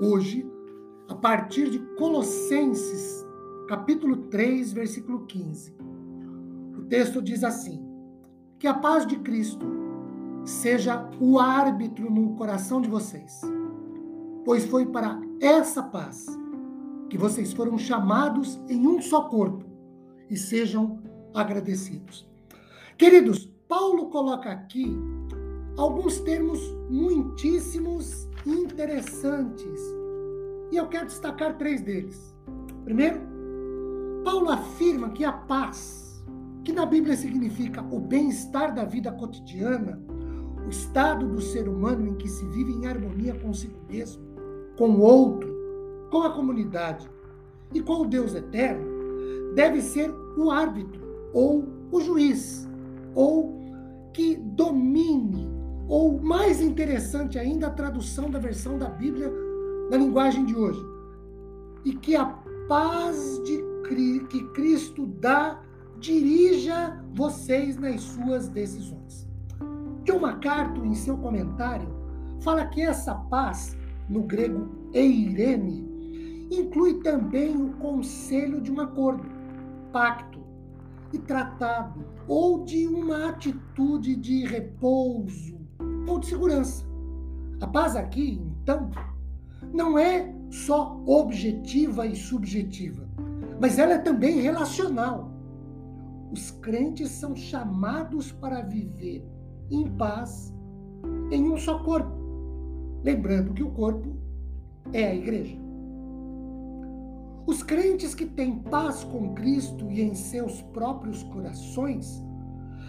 hoje, a partir de Colossenses, capítulo 3, versículo 15. O texto diz assim: Que a paz de Cristo seja o árbitro no coração de vocês, pois foi para essa paz que vocês foram chamados em um só corpo, e sejam agradecidos. Queridos, Paulo coloca aqui alguns termos muitíssimos interessantes. E eu quero destacar três deles. Primeiro, Paulo afirma que a paz, que na Bíblia significa o bem-estar da vida cotidiana, o estado do ser humano em que se vive em harmonia consigo mesmo, com o outro, com a comunidade e com o Deus eterno, deve ser o árbitro ou o juiz, ou que domine ou mais interessante ainda, a tradução da versão da Bíblia na linguagem de hoje. E que a paz de que Cristo dá dirija vocês nas suas decisões. John MacArthur, em seu comentário, fala que essa paz, no grego eirene, inclui também o conselho de um acordo, pacto e tratado, ou de uma atitude de repouso, ou de segurança. A paz aqui, então, não é só objetiva e subjetiva, mas ela é também relacional. Os crentes são chamados para viver em paz em um só corpo. Lembrando que o corpo é a igreja. Os crentes que têm paz com Cristo e em seus próprios corações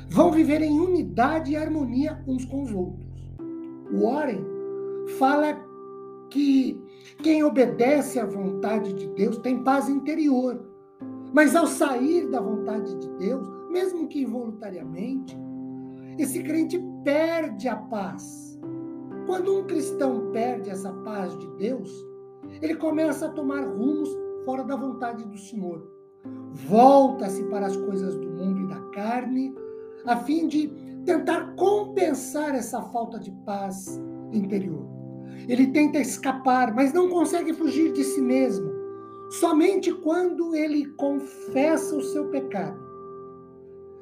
vão viver em unidade e harmonia uns com os outros. Warren fala que quem obedece à vontade de Deus tem paz interior. Mas ao sair da vontade de Deus, mesmo que involuntariamente, esse crente perde a paz. Quando um cristão perde essa paz de Deus, ele começa a tomar rumos fora da vontade do Senhor. Volta-se para as coisas do mundo e da carne, a fim de tentar compensar essa falta de paz interior. Ele tenta escapar, mas não consegue fugir de si mesmo. Somente quando ele confessa o seu pecado,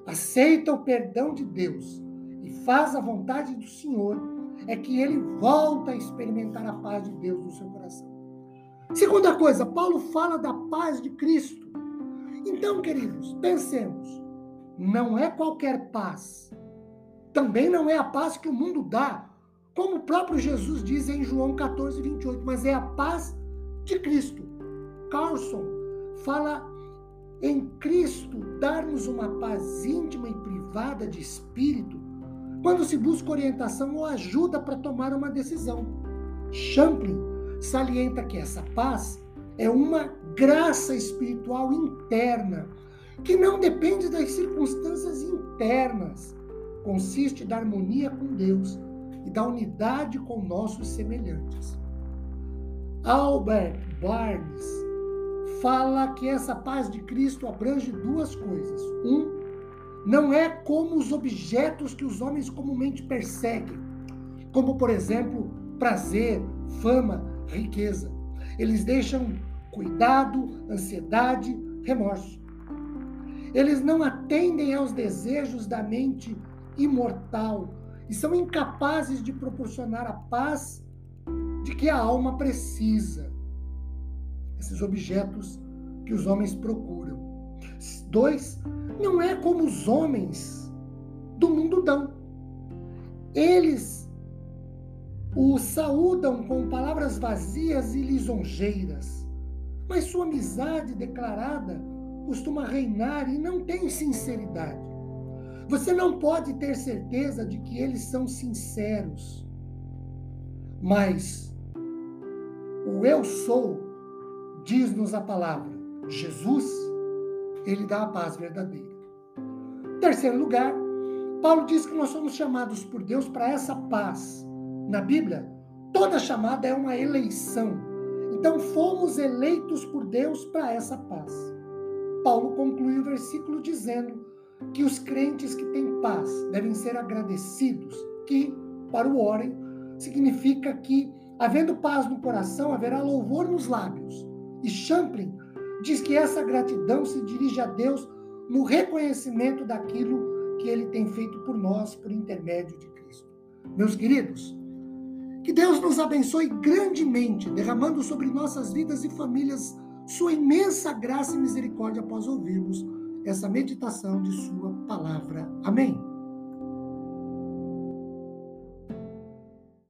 aceita o perdão de Deus e faz a vontade do Senhor, é que ele volta a experimentar a paz de Deus no seu coração. Segunda coisa, Paulo fala da paz de Cristo. Então, queridos, pensemos, não é qualquer paz também não é a paz que o mundo dá, como o próprio Jesus diz em João 14, 28, mas é a paz de Cristo. Carlson fala em Cristo dar-nos uma paz íntima e privada de espírito quando se busca orientação ou ajuda para tomar uma decisão. Champlin salienta que essa paz é uma graça espiritual interna que não depende das circunstâncias internas consiste da harmonia com Deus e da unidade com nossos semelhantes. Albert Barnes fala que essa paz de Cristo abrange duas coisas. Um, não é como os objetos que os homens comumente perseguem, como, por exemplo, prazer, fama, riqueza. Eles deixam cuidado, ansiedade, remorso. Eles não atendem aos desejos da mente imortal e são incapazes de proporcionar a paz de que a alma precisa. Esses objetos que os homens procuram. Dois, não é como os homens do mundo dão. Eles o saúdam com palavras vazias e lisonjeiras, mas sua amizade declarada costuma reinar e não tem sinceridade. Você não pode ter certeza de que eles são sinceros. Mas O eu sou, diz-nos a palavra, Jesus, ele dá a paz verdadeira. Em terceiro lugar, Paulo diz que nós somos chamados por Deus para essa paz. Na Bíblia, toda chamada é uma eleição. Então, fomos eleitos por Deus para essa paz. Paulo conclui o versículo dizendo que os crentes que têm paz devem ser agradecidos, que, para o Orem, significa que, havendo paz no coração, haverá louvor nos lábios. E Champlin diz que essa gratidão se dirige a Deus no reconhecimento daquilo que ele tem feito por nós por intermédio de Cristo. Meus queridos, que Deus nos abençoe grandemente, derramando sobre nossas vidas e famílias sua imensa graça e misericórdia após ouvirmos essa meditação de Sua palavra. Amém.